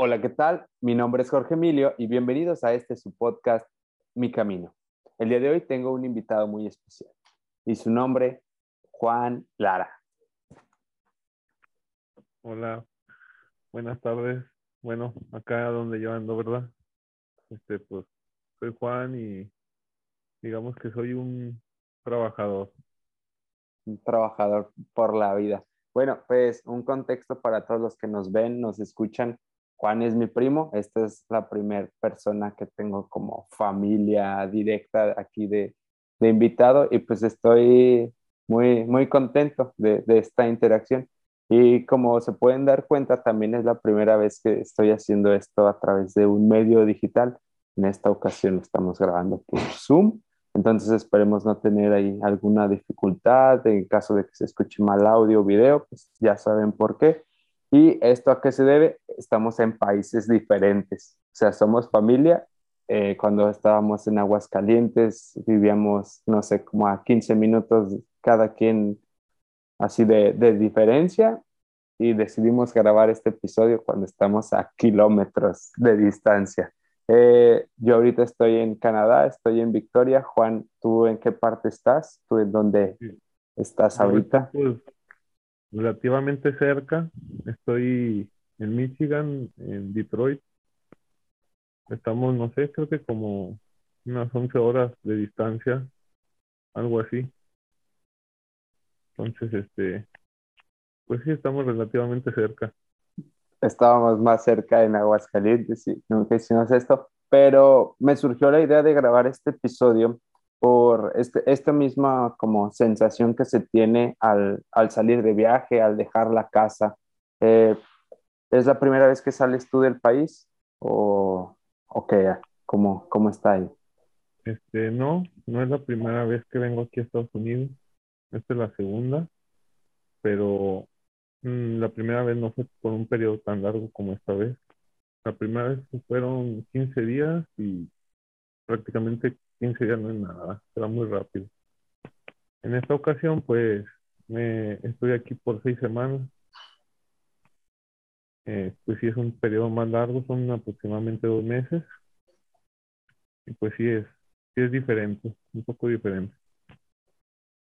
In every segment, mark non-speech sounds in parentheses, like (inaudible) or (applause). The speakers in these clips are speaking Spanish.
Hola, ¿qué tal? Mi nombre es Jorge Emilio y bienvenidos a este su podcast Mi Camino. El día de hoy tengo un invitado muy especial y su nombre, Juan Lara. Hola, buenas tardes. Bueno, acá donde yo ando, ¿verdad? Este, pues, soy Juan y digamos que soy un trabajador. Un trabajador por la vida. Bueno, pues un contexto para todos los que nos ven, nos escuchan. Juan es mi primo, esta es la primera persona que tengo como familia directa aquí de, invitado y pues estoy muy, muy contento de, de esta interacción. Y como se pueden dar cuenta, también es la primera vez que estoy haciendo esto a través de un medio digital. En esta ocasión lo estamos grabando por Zoom, entonces esperemos no tener ahí alguna dificultad. En caso de que se escuche mal audio o video, pues ya saben por qué. ¿Y esto a qué se debe? Estamos en países diferentes, o sea, somos familia. Eh, cuando estábamos en Aguascalientes, vivíamos, no sé, como a 15 minutos cada quien así de, de diferencia y decidimos grabar este episodio cuando estamos a kilómetros de distancia. Eh, yo ahorita estoy en Canadá, estoy en Victoria. Juan, ¿tú en qué parte estás? ¿Tú en dónde estás ahorita? Relativamente cerca. Estoy en Michigan, en Detroit. Estamos, no sé, creo que como unas 11 horas de distancia, algo así. Entonces, este, pues sí, estamos relativamente cerca. Estábamos más cerca en Aguascalientes y nunca hicimos esto, pero me surgió la idea de grabar este episodio por este, esta misma como sensación que se tiene al, al salir de viaje, al dejar la casa. Eh, ¿Es la primera vez que sales tú del país o, o qué? ¿Cómo, ¿Cómo está ahí? Este, no, no es la primera vez que vengo aquí a Estados Unidos. Esta es la segunda, pero mm, la primera vez no fue por un periodo tan largo como esta vez. La primera vez fueron 15 días y prácticamente 15 días no es nada, será muy rápido. En esta ocasión, pues, me estoy aquí por seis semanas. Eh, pues sí es un periodo más largo, son aproximadamente dos meses. Y pues sí es, sí es diferente, un poco diferente.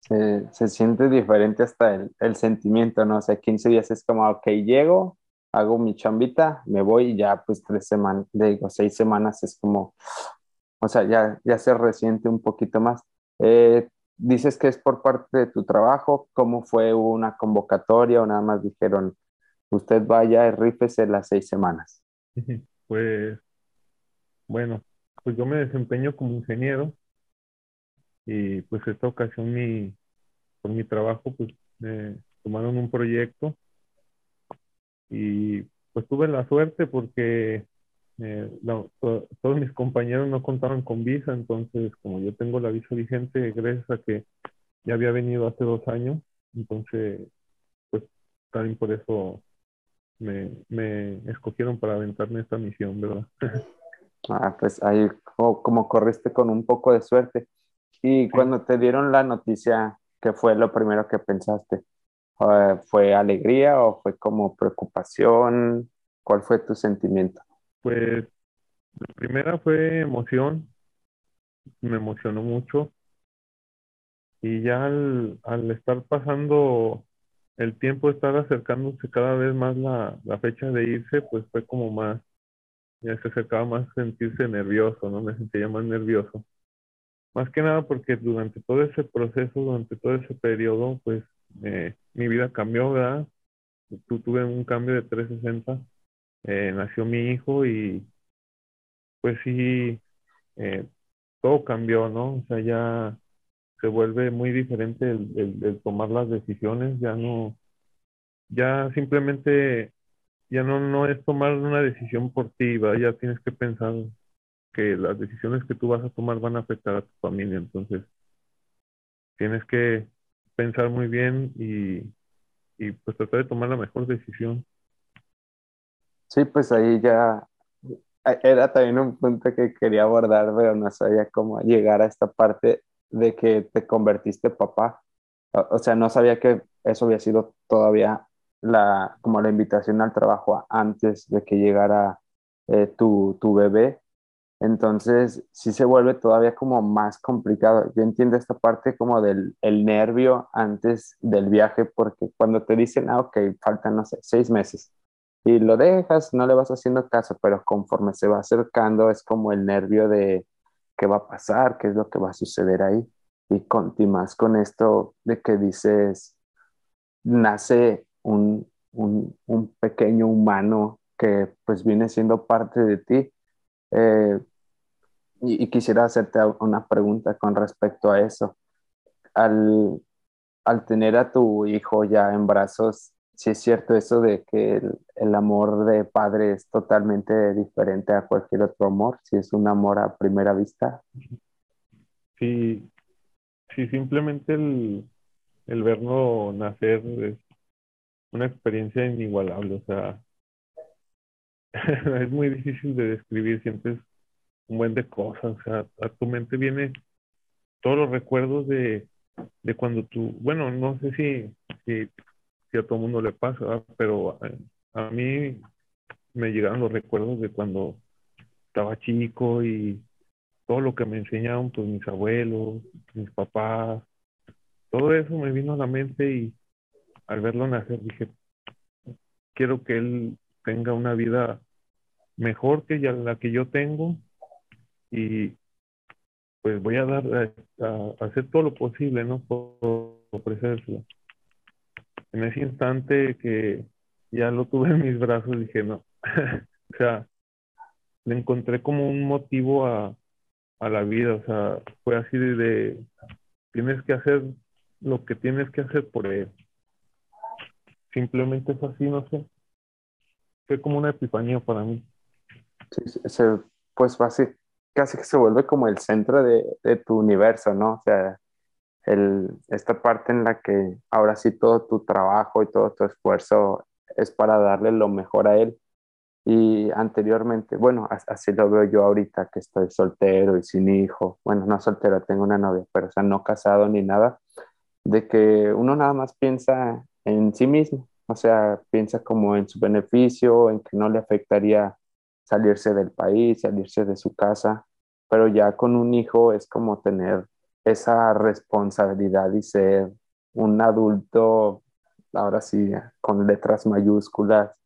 Se, se siente diferente hasta el, el sentimiento, ¿no? O sea, 15 días es como, ok, llego, hago mi chambita, me voy y ya pues tres semanas, digo, seis semanas es como, o sea, ya, ya se resiente un poquito más. Eh, dices que es por parte de tu trabajo, ¿cómo fue una convocatoria o nada más dijeron, usted vaya y rífese las seis semanas? Pues, bueno, pues yo me desempeño como ingeniero y pues esta ocasión mi, por mi trabajo pues me tomaron un proyecto y pues tuve la suerte porque eh, no, to- todos mis compañeros no contaban con visa, entonces como yo tengo la visa vigente gracias a que ya había venido hace dos años, entonces pues también por eso me, me escogieron para aventarme esta misión, ¿verdad? (laughs) Ah, pues ahí como, como corriste con un poco de suerte. Y cuando te dieron la noticia, ¿qué fue lo primero que pensaste? Eh, ¿Fue alegría o fue como preocupación? ¿Cuál fue tu sentimiento? Pues la primera fue emoción, me emocionó mucho y ya al, al estar pasando el tiempo, estar acercándose cada vez más la, fecha de irse, pues fue como más, ya se acercaba más sentirse nervioso, ¿no? Me sentía más nervioso. Más que nada porque durante todo ese proceso, durante todo ese periodo, pues eh, mi vida cambió, ¿verdad? Tu- Tuve un cambio de 360, eh, nació mi hijo y pues sí, eh, todo cambió, ¿no? O sea, ya se vuelve muy diferente el, el- tomar las decisiones, ya no, ya simplemente, ya no, no es tomar una decisión por ti, ¿va? Ya tienes que pensar que las decisiones que tú vas a tomar van a afectar a tu familia, entonces tienes que pensar muy bien y, y pues tratar de tomar la mejor decisión. Sí, pues ahí ya era también un punto que quería abordar, pero no sabía cómo llegar a esta parte de que te convertiste papá. O sea, no sabía que eso había sido todavía la, como la invitación al trabajo antes de que llegara eh, tu, tu bebé. Entonces, sí se vuelve todavía como más complicado. Yo entiendo esta parte como del el nervio antes del viaje, porque cuando te dicen, ah, ok, faltan, no sé, seis meses, y lo dejas, no le vas haciendo caso, pero conforme se va acercando es como el nervio de qué va a pasar, qué es lo que va a suceder ahí. Y continúas con esto de que dices, nace un, un, un pequeño humano que pues viene siendo parte de ti. Eh, y, quisiera hacerte una pregunta con respecto a eso. Al, al tener a tu hijo ya en brazos, si es cierto eso de que el, el, amor de padre es totalmente diferente a cualquier otro amor, si es un amor a primera vista. Sí, sí simplemente el, el verlo nacer es una experiencia inigualable, o sea, (laughs) es muy difícil de describir, siempre es un buen de cosas, o sea, a tu mente viene todos los recuerdos de, de cuando tú, bueno, no sé si, si, a todo mundo le pasa, pero a, a, mí me llegaron los recuerdos de cuando estaba chico y todo lo que me enseñaron, pues mis abuelos, mis papás, todo eso me vino a la mente y al verlo nacer dije, quiero que él tenga una vida mejor que la que yo tengo y pues voy a dar a, hacer todo lo posible, ¿no? Por ofrecérselo. En ese instante que ya lo tuve en mis brazos, dije, no, (laughs) o sea, le encontré como un motivo a, a la vida, o sea, fue así de, tienes que hacer lo que tienes que hacer por él. Simplemente es así, no sé. Fue como una epifanía para mí. Sí, pues así, casi que se vuelve como el centro de, de, tu universo, ¿no? O sea, esta parte en la que ahora sí todo tu trabajo y todo tu esfuerzo es para darle lo mejor a él. Y anteriormente, bueno, así lo veo yo ahorita que estoy soltero y sin hijo. Bueno, no soltero, tengo una novia, pero o sea, no casado ni nada, de que uno nada más piensa en sí mismo, o sea, piensa como en su beneficio, en que no le afectaría salirse del país, salirse de su casa, pero ya con un hijo es como tener esa responsabilidad y ser un adulto, ahora sí, con letras mayúsculas,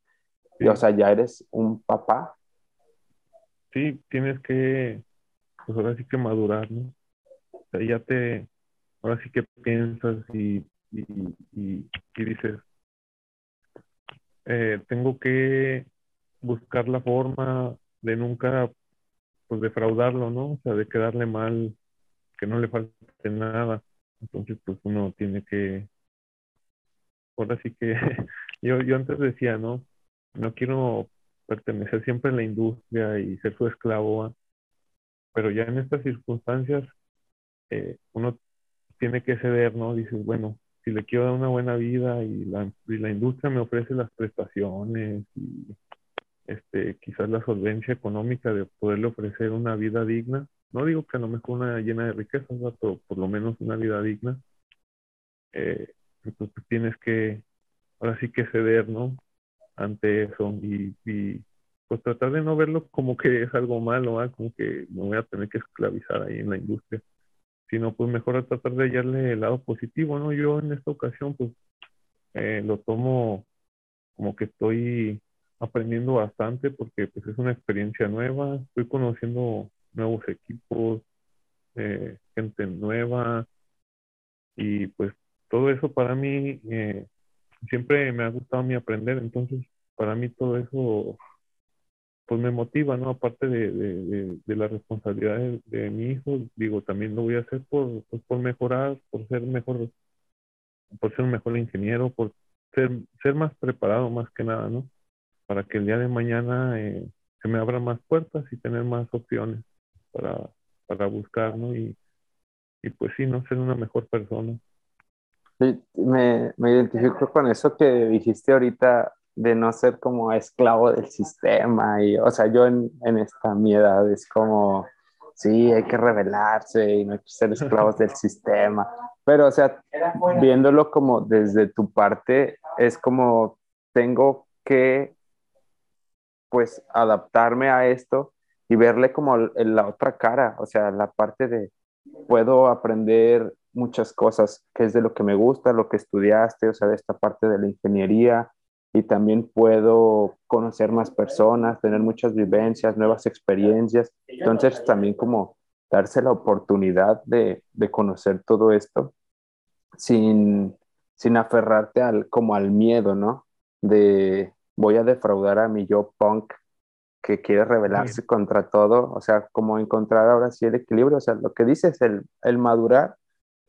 y, o sea, ya eres un papá. Sí, tienes que, pues ahora sí que madurar, ¿no? O sea, ya te, ahora sí que piensas y, y, y, y dices, eh, tengo que buscar la forma de nunca pues defraudarlo, ¿no? O sea, de quedarle mal, que no le falte nada. Entonces, pues uno tiene que, ahora sí que (laughs) yo, yo antes decía, ¿no? No quiero pertenecer siempre a la industria y ser su esclavo, pero ya en estas circunstancias eh, uno tiene que ceder, ¿no? Dices, bueno, si le quiero dar una buena vida y la, y la industria me ofrece las prestaciones y este, quizás la solvencia económica de poderle ofrecer una vida digna. No digo que a lo mejor una llena de riquezas, pero por lo menos una vida digna. Eh, entonces tienes que, ahora sí que ceder, ¿no? Ante eso y, y, pues tratar de no verlo como que es algo malo, como que me voy a tener que esclavizar ahí en la industria, sino pues mejor tratar de hallarle el lado positivo, ¿no? Yo en esta ocasión pues eh, lo tomo como que estoy aprendiendo bastante porque pues es una experiencia nueva, estoy conociendo nuevos equipos, eh, gente nueva y pues todo eso para mí eh, siempre me ha gustado a aprender, entonces para mí todo eso pues me motiva, ¿no? Aparte de, de, de, la responsabilidad de, mi hijo, digo, también lo voy a hacer por, pues, por mejorar, por ser mejor, por ser un mejor ingeniero, por ser, ser más preparado más que nada, ¿no? para que el día de mañana eh, se me abran más puertas y tener más opciones para, para buscar, ¿no? Y, y pues sí, ¿no? Ser una mejor persona. Sí, me, me identifico con eso que dijiste ahorita de no ser como esclavo del sistema y, o sea, yo en, en esta mi edad es como, sí, hay que rebelarse y no hay que ser esclavos del (laughs) sistema, pero, o sea, viéndolo como desde tu parte, es como tengo que pues adaptarme a esto y verle como la otra cara, o sea, la parte de puedo aprender muchas cosas, que es de lo que me gusta, lo que estudiaste, o sea, de esta parte de la ingeniería, y también puedo conocer más personas, tener muchas vivencias, nuevas experiencias. Entonces, también como darse la oportunidad de, de conocer todo esto sin, sin aferrarte al, como al miedo, ¿no? De voy a defraudar a mi yo punk que quiere rebelarse contra todo, o sea, como encontrar ahora sí el equilibrio, o sea, lo que dices, el, el madurar,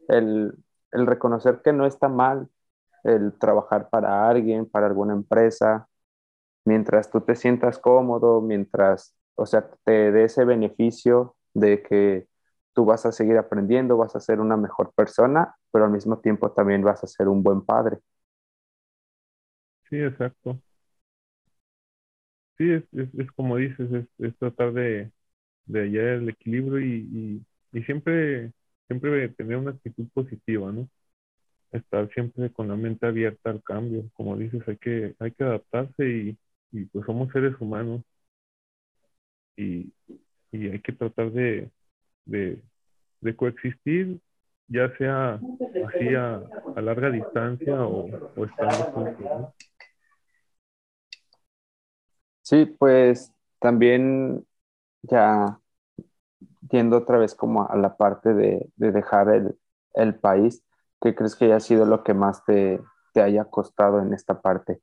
el, el reconocer que no está mal el trabajar para alguien, para alguna empresa, mientras tú te sientas cómodo, mientras, o sea, te dé ese beneficio de que tú vas a seguir aprendiendo, vas a ser una mejor persona, pero al mismo tiempo también vas a ser un buen padre. Sí, exacto. Sí, es, es, como dices, es, tratar de, de hallar el equilibrio y, y, y siempre, siempre tener una actitud positiva, ¿no? estar siempre con la mente abierta al cambio. Como dices, hay que, hay que adaptarse y, y pues somos seres humanos y, y hay que tratar de, de, coexistir, ya sea así a, a larga distancia o, o estando juntos. Sí, pues también ya yendo otra vez como a la parte de, de dejar el, país, ¿Qué crees que haya sido lo que más te, haya costado en esta parte?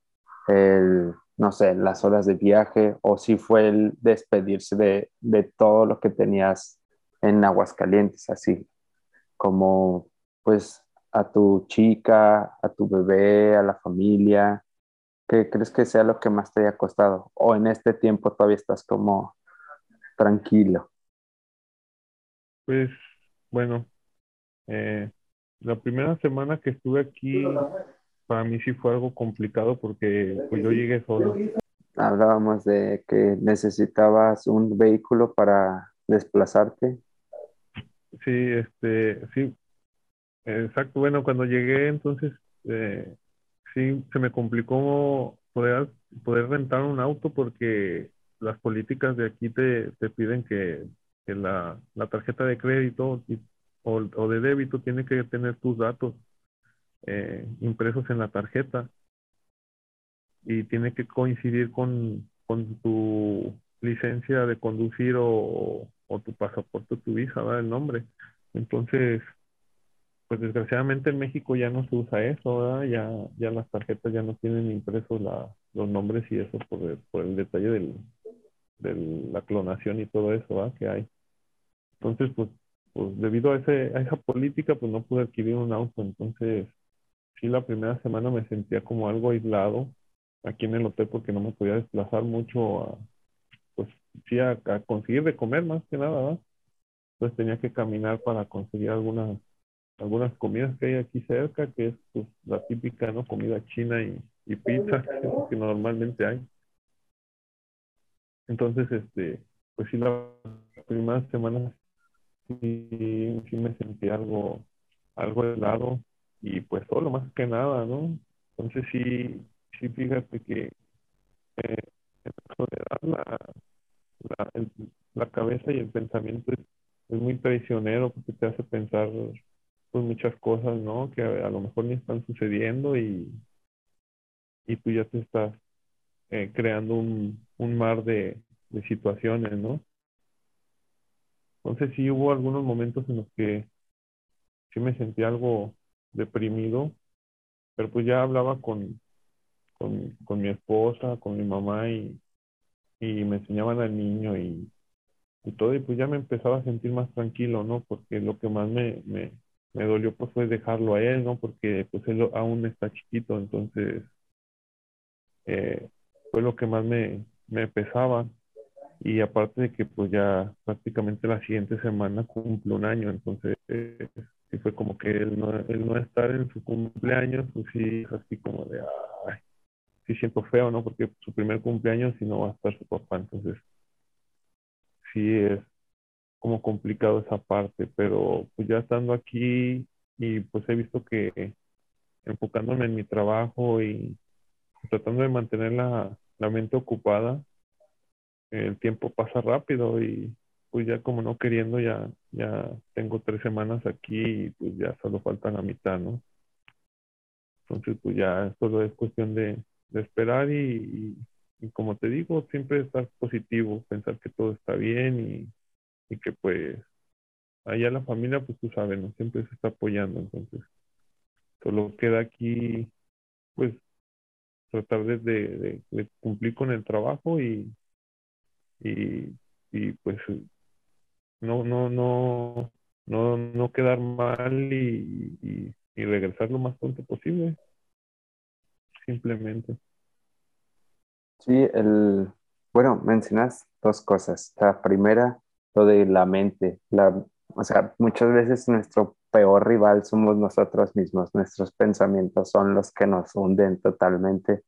No sé, las horas de viaje o si fue el despedirse de, de todo lo que tenías en Aguascalientes, así como pues a tu chica, a tu bebé, a la familia. ¿Qué crees que sea lo que más te haya costado? ¿O en este tiempo todavía estás como tranquilo? Pues bueno, eh, la primera semana que estuve aquí, para mí sí fue algo complicado porque pues yo llegué solo. Hablábamos de que necesitabas un vehículo para desplazarte. Sí, este, sí, exacto. Bueno, cuando llegué entonces eh, sí se me complicó poder, rentar un auto porque las políticas de aquí te, te piden que, la, la tarjeta de crédito y o, de débito tiene que tener tus datos eh, impresos en la tarjeta y tiene que coincidir con, con tu licencia de conducir o, o tu pasaporte o tu visa, ¿verdad? El nombre. Entonces, pues desgraciadamente en México ya no se usa eso, ¿verdad? Ya, ya las tarjetas ya no tienen impresos la, los nombres y eso por el, por el detalle del, de la clonación y todo eso, ¿verdad? Que hay. Entonces, pues pues debido a, ese, a esa política, pues no pude adquirir un auto. Entonces, sí, la primera semana me sentía como algo aislado aquí en el hotel porque no me podía desplazar mucho a, pues sí, a, conseguir de comer más que nada, ¿verdad? Pues tenía que caminar para conseguir algunas, algunas comidas que hay aquí cerca, que es pues, la típica, ¿no? Comida china y, y pizza, que normalmente hay. Entonces, este, pues sí, la primera semana sí, sí me sentí algo, algo helado y pues solo más que nada, ¿no? Entonces sí, sí fíjate que eh, la, la, la, cabeza y el pensamiento es, es, muy traicionero porque te hace pensar pues muchas cosas, ¿no? Que a, lo mejor ni están sucediendo y, y tú ya te estás eh, creando un, un mar de, de situaciones, ¿no? Entonces sí hubo algunos momentos en los que sí me sentí algo deprimido, pero pues ya hablaba con, con, con mi esposa, con mi mamá y, y me enseñaban al niño y, y, todo, y pues ya me empezaba a sentir más tranquilo, ¿no? Porque lo que más me, me, me dolió pues fue dejarlo a él, ¿no? Porque pues él aún está chiquito, entonces eh, fue lo que más me, me pesaba y aparte de que pues ya prácticamente la siguiente semana cumple un año, entonces eh, fue como que él no, él no estar en su cumpleaños, pues sí, así como de, ay, sí siento feo, ¿no? Porque su primer cumpleaños y no va a estar su papá, entonces sí es como complicado esa parte, pero pues ya estando aquí y pues he visto que enfocándome en mi trabajo y, tratando de mantener la, la mente ocupada, el tiempo pasa rápido y pues ya como no queriendo, ya, ya tengo tres semanas aquí y pues ya solo falta la mitad, ¿no? Entonces pues ya solo es cuestión de, de esperar y, y, como te digo, siempre estar positivo, pensar que todo está bien y, y que pues allá la familia, pues tú sabes, ¿no? Siempre se está apoyando, entonces solo queda aquí pues tratar de, cumplir con el trabajo y, y, y pues no, no, no, no, no quedar mal y, y, y regresar lo más pronto posible. Simplemente. Sí, el, bueno, mencionas dos cosas. La primera, lo de la mente. La, o sea, muchas veces nuestro peor rival somos nosotros mismos. Nuestros pensamientos son los que nos hunden totalmente.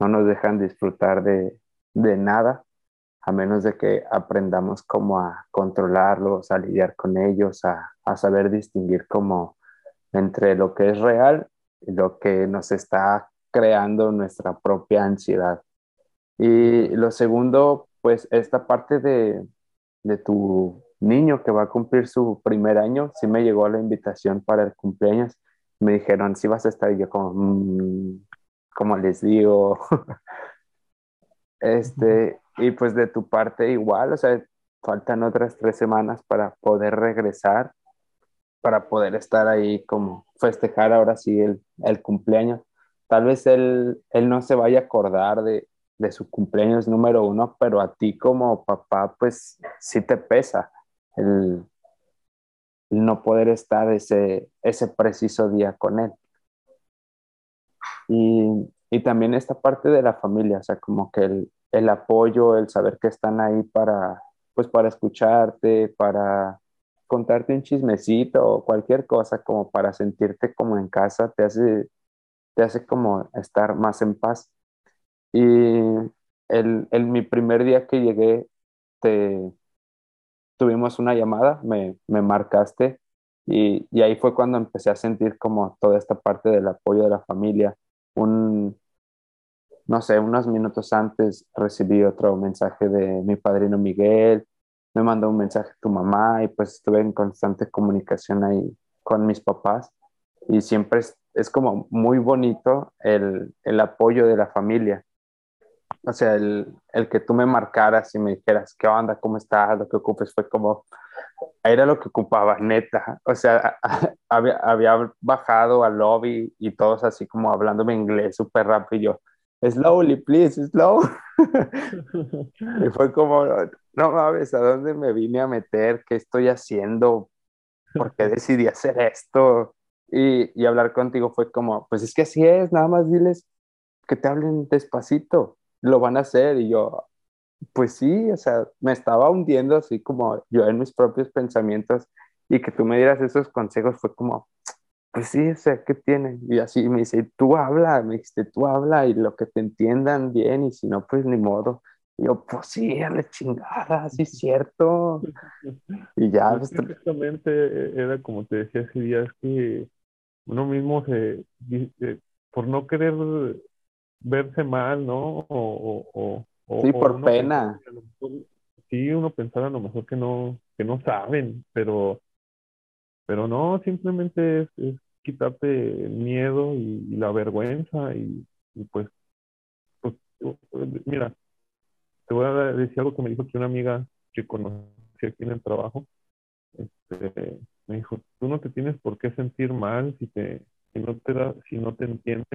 No nos dejan disfrutar de, de nada a menos de que aprendamos cómo a controlarlos, a lidiar con ellos, a, a saber distinguir como entre lo que es real y lo que nos está creando nuestra propia ansiedad. Y lo segundo, pues esta parte de, de tu niño que va a cumplir su primer año, sí me llegó la invitación para el cumpleaños. Me dijeron, si vas a estar, y yo como, mm, como les digo, (laughs) este, y pues de tu parte igual, o sea, faltan otras tres semanas para poder regresar, para poder estar ahí como festejar ahora sí el, el cumpleaños. Tal vez él, él no se vaya a acordar de, de su cumpleaños número uno, pero a ti como papá, pues sí te pesa el, el no poder estar ese, ese preciso día con él. Y, y también esta parte de la familia, o sea, como que el, el apoyo, el saber que están ahí para, pues para escucharte, para contarte un chismecito o cualquier cosa como para sentirte como en casa, te hace, te hace como estar más en paz. Y el, el mi primer día que llegué, te, tuvimos una llamada, me, me marcaste y, y, ahí fue cuando empecé a sentir como toda esta parte del apoyo de la familia, un, no sé, unos minutos antes recibí otro mensaje de mi padrino Miguel, me mandó un mensaje tu mamá y pues estuve en constante comunicación ahí con mis papás y siempre es, es como muy bonito el, el, apoyo de la familia. O sea, el, el, que tú me marcaras y me dijeras, ¿qué onda? ¿Cómo estás? Lo que ocupes fue como, era lo que ocupaba, neta. O sea, había, había bajado al lobby y todos así como hablándome inglés súper rápido slowly, please, slow. (laughs) y fue como, no mames, ¿a dónde me vine a meter? ¿Qué estoy haciendo? ¿Por qué decidí hacer esto? Y, y hablar contigo fue como, pues es que así es, nada más diles que te hablen despacito, lo van a hacer. Y yo, pues sí, o sea, me estaba hundiendo así como yo en mis propios pensamientos y que tú me dieras esos consejos fue como, pues sí, o sea, ¿qué tiene? Y así me dice, tú habla, me dijiste, tú habla y lo que te entiendan bien y si no, pues ni modo. Y yo, pues sí, a la chingada, sí es cierto. Y ya. Pues, exactamente, e, era como te decía ese día, es que uno mismo se, por no querer verse mal, ¿no? O, o, sí, por pena. sí, uno pensaba a lo mejor que no, que no saben, pero, pero no, simplemente es quitarte el miedo y, la vergüenza y, pues, pues, mira, te voy a decir algo que me dijo que una amiga que conocí aquí en el trabajo, este, me dijo, tú no te tienes por qué sentir mal si te, si no te da, si no te entiendes,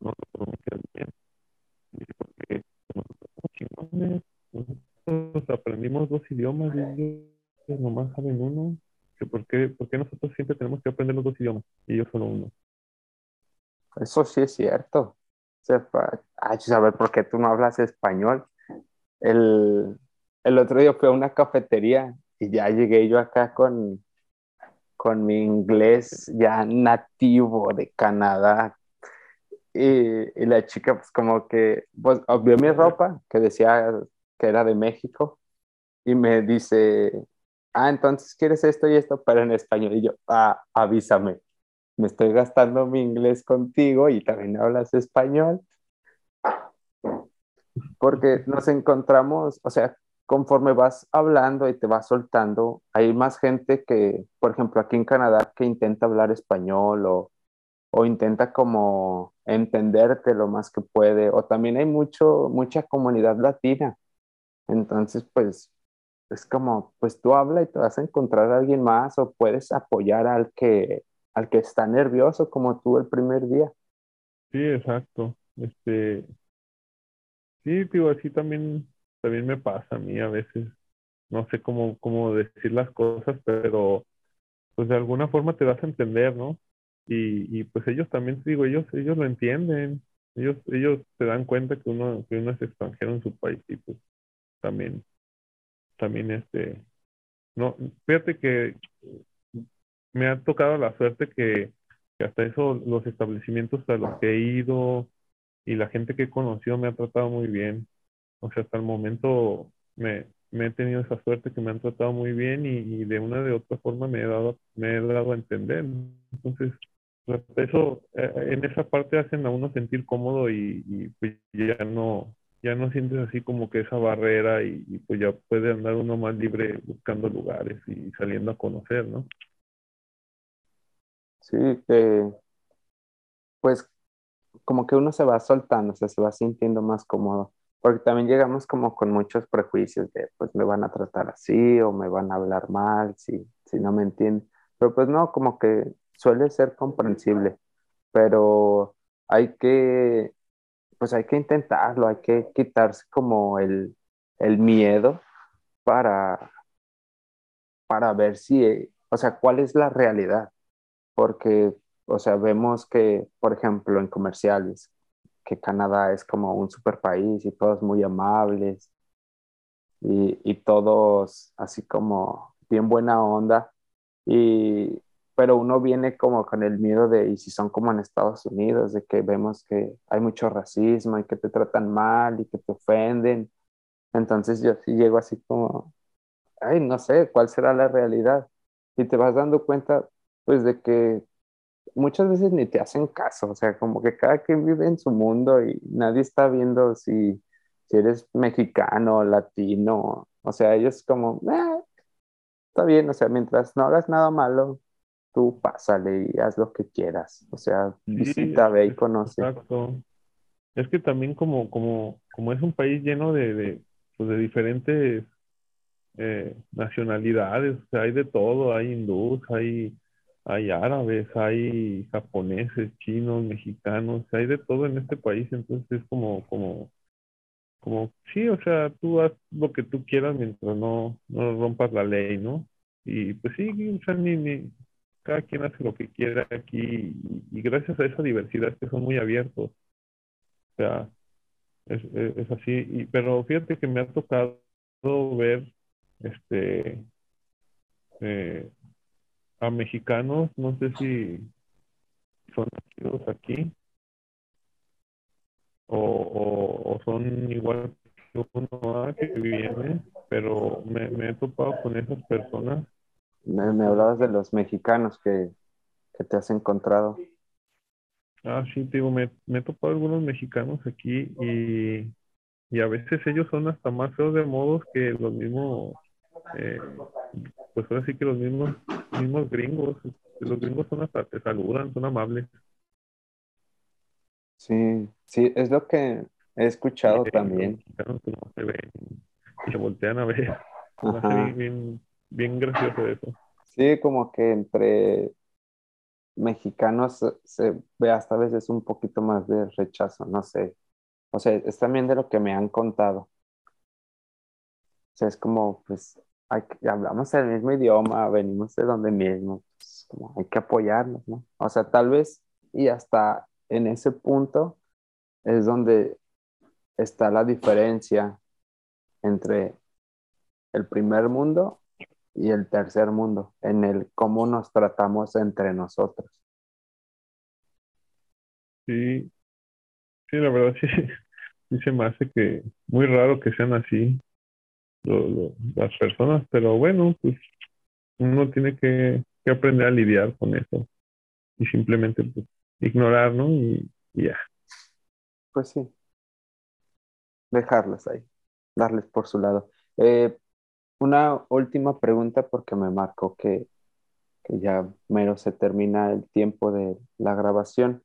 no te pronuncias bien. porque nosotros, nosotros aprendimos dos idiomas y ellos nomás saben uno que por qué, por qué nosotros siempre tenemos que aprender los dos idiomas y ellos solo uno. Eso sí es cierto. O sea, ay, saber por qué tú no hablas español. El, el otro día fui a una cafetería y ya llegué yo acá con, con mi inglés ya nativo de Canadá. Y, y, la chica pues como que pues, vio mi ropa que decía que era de México y me dice, ah, entonces quieres esto y esto, pero en español. Y yo, ah, avísame, me estoy gastando mi inglés contigo y también hablas español. porque (laughs) nos encontramos, o sea, conforme vas hablando y te vas soltando, hay más gente que, por ejemplo, aquí en Canadá, que intenta hablar español o, o intenta como entenderte lo más que puede, o también hay mucho, mucha comunidad latina. Entonces, pues, es como, pues tú habla y te vas a encontrar a alguien más o puedes apoyar al que, al que está nervioso como tú el primer día. Sí, exacto. Este, sí, digo, así también, también me pasa a mí a veces. No sé cómo, cómo decir las cosas, pero pues de alguna forma te das a entender, ¿no? Y, y pues ellos también, digo, ellos, ellos lo entienden. Ellos, ellos se dan cuenta que uno, que uno es extranjero en su país y pues también, también este, no, fíjate que me ha tocado la suerte que, hasta eso los establecimientos a los que he ido y la gente que he conocido me ha tratado muy bien. O sea, hasta el momento me, me he tenido esa suerte que me han tratado muy bien y, de una de otra forma me he dado, me he dado a entender. Entonces, eso, eh, en esa parte hacen a uno sentir cómodo y, y pues ya no, ya no sientes así como que esa barrera y, pues ya puede andar uno más libre buscando lugares y saliendo a conocer, ¿no? Sí, que pues como que uno se va soltando, o sea, se va sintiendo más cómodo, porque también llegamos como con muchos prejuicios de, pues me van a tratar así o me van a hablar mal si, si no me entienden, pero pues no, como que suele ser comprensible, pero hay que pues hay que intentarlo, hay que quitarse como el, miedo para, para ver si, o sea, cuál es la realidad. Porque, o sea, vemos que, por ejemplo, en comerciales, que Canadá es como un super país y todos muy amables y, y todos así como bien buena onda. Y, pero uno viene como con el miedo de, y si son como en Estados Unidos, de que vemos que hay mucho racismo y que te tratan mal y que te ofenden. Entonces yo sí llego así como, ay, no sé, ¿cuál será la realidad? Y te vas dando cuenta, pues, de que muchas veces ni te hacen caso, o sea, como que cada quien vive en su mundo y nadie está viendo si, si eres mexicano, latino, o sea, ellos como, eh, está bien, o sea, mientras no hagas nada malo, tú pásale y haz lo que quieras. O sea, visita, ve y conoce. Exacto. Es que también como, como, como es un país lleno de, de, pues de diferentes eh, nacionalidades, o sea, hay de todo, hay hindús, hay, hay árabes, hay japoneses, chinos, mexicanos, hay de todo en este país, entonces es como, como, como, sí, o sea, tú haz lo que tú quieras mientras no, no rompas la ley, ¿no? Y pues sí, o sea, ni, ni, cada quien hace lo que quiera aquí y, gracias a esa diversidad que son muy abiertos. O sea, es, es, así. Y, pero fíjate que me ha tocado ver este eh, a mexicanos, no sé si son aquí o, o, son igual que uno que viene, pero me he topado con esas personas me, hablabas de los mexicanos que, te has encontrado. Ah, sí, digo, me, me he topado algunos mexicanos aquí y, a veces ellos son hasta más feos de modos que los mismos, eh, pues ahora sí que los mismos, mismos gringos. Los gringos son hasta, te saludan, son amables. Sí, sí, es lo que he escuchado también. se ven y se voltean a ver. Bien, bien gracioso eso. Sí, como que entre mexicanos se ve hasta veces un poquito más de rechazo, no sé. O sea, es también de lo que me han contado. O sea, es como, pues, hay hablamos el mismo idioma, venimos de donde mismo, pues, hay que apoyarnos, ¿no? O sea, tal vez, y hasta en ese punto es donde está la diferencia entre el primer mundo y el tercer mundo, en el cómo nos tratamos entre nosotros. Sí, sí, la verdad (laughs) sí, sí se me hace que muy raro que sean así las personas, pero bueno, pues uno tiene que, aprender a lidiar con eso y simplemente pues, ignorar, ¿no? Y, y ya. Pues sí. dejarlas ahí, darles por su lado. Eh, una última pregunta porque me marcó que, ya mero se termina el tiempo de la grabación.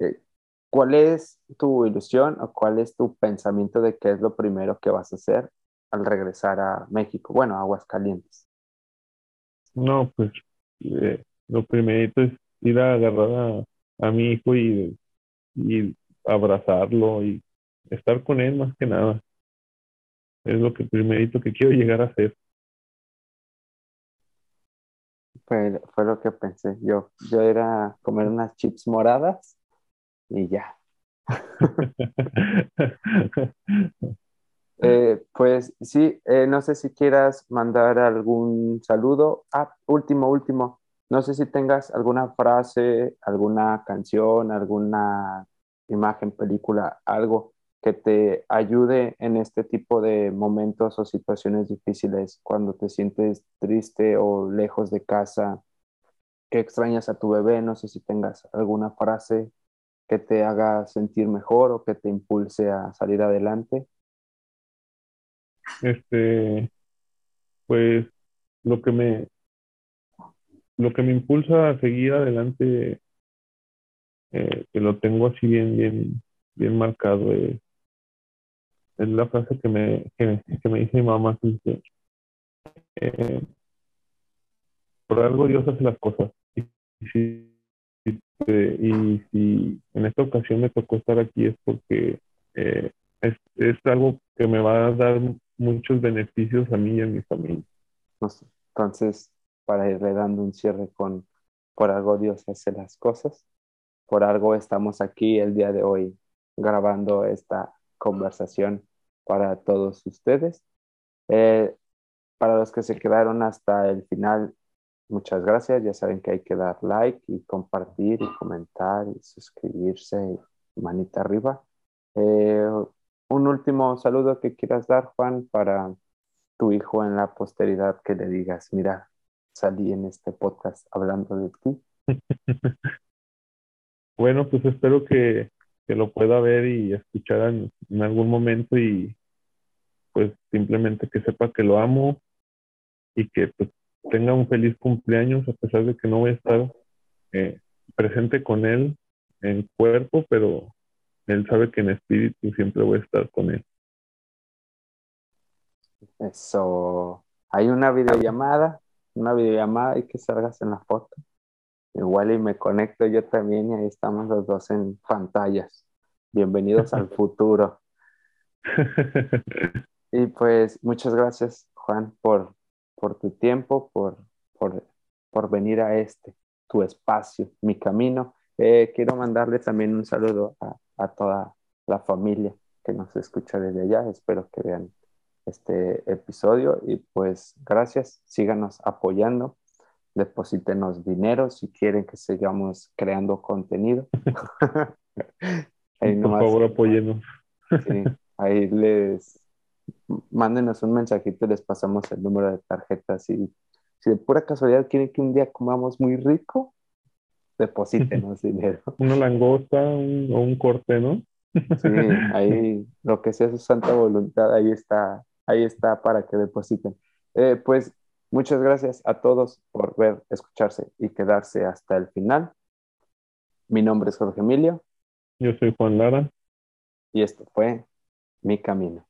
Eh, ¿Cuál es tu ilusión o cuál es tu pensamiento de qué es lo primero que vas a hacer al regresar a México? Bueno, Aguascalientes. No, pues eh, lo primerito es ir a agarrar a, a mi hijo y, y abrazarlo y estar con él más que nada. Es lo que primerito que quiero llegar a hacer. Fue, fue lo que pensé. Yo, yo era comer unas chips moradas y ya. (laughs) Eh, pues sí, eh, no sé si quieras mandar algún saludo. Ah, último, último. No sé si tengas alguna frase, alguna canción, alguna imagen, película, algo que te ayude en este tipo de momentos o situaciones difíciles, cuando te sientes triste o lejos de casa, que extrañas a tu bebé, no sé si tengas alguna frase que te haga sentir mejor o que te impulse a salir adelante. Este, pues lo que me lo que me impulsa a seguir adelante, eh, que lo tengo así bien, bien, bien marcado, es es la frase que me, que, me dice mi mamá, dice, eh, por algo Dios hace las cosas. Y, si, y, si en esta ocasión me tocó estar aquí es porque eh, es, es, algo que me va a dar muchos beneficios a mí y a mi familia. Entonces, para irle dando un cierre con por algo Dios hace las cosas, por algo estamos aquí el día de hoy grabando esta conversación para todos ustedes. Eh, para los que se quedaron hasta el final, muchas gracias. Ya saben que hay que dar like y compartir y comentar y suscribirse y manita arriba. Eh, un último saludo que quieras dar, Juan, para tu hijo en la posteridad, que le digas, mira, salí en este podcast hablando de ti. (laughs) bueno, pues espero que, que lo pueda ver y escuchar en, en algún momento y pues simplemente que sepa que lo amo y que pues tenga un feliz cumpleaños a pesar de que no voy a estar eh, presente con él en cuerpo, pero él sabe que en espíritu siempre voy a estar con él. Eso. Hay una videollamada, una videollamada y que salgas en la foto. Igual y me conecto yo también y ahí estamos los dos en pantallas. Bienvenidos al (laughs) futuro. (laughs) Y pues muchas gracias, Juan, por, por tu tiempo, por, por, por venir a este, tu espacio, mi camino. Eh, quiero mandarle también un saludo a, a, toda la familia que nos escucha desde allá. Espero que vean este episodio y pues gracias, síganos apoyando, deposítenos dinero si quieren que sigamos creando contenido. (laughs) ahí Por favor, apóyenos. Sí, ahí les mándenos un mensajito y les pasamos el número de tarjetas. Y si de pura casualidad quieren que un día comamos muy rico, deposítenos (laughs) dinero. Una langosta o un corte, ¿no? Sí, (laughs) ahí lo que sea su santa voluntad, ahí está, ahí está para que depositen. Eh, pues muchas gracias a todos por ver, escucharse y quedarse hasta el final. Mi nombre es Jorge Emilio. Yo soy Juan Lara. Y esto fue Mi Camino.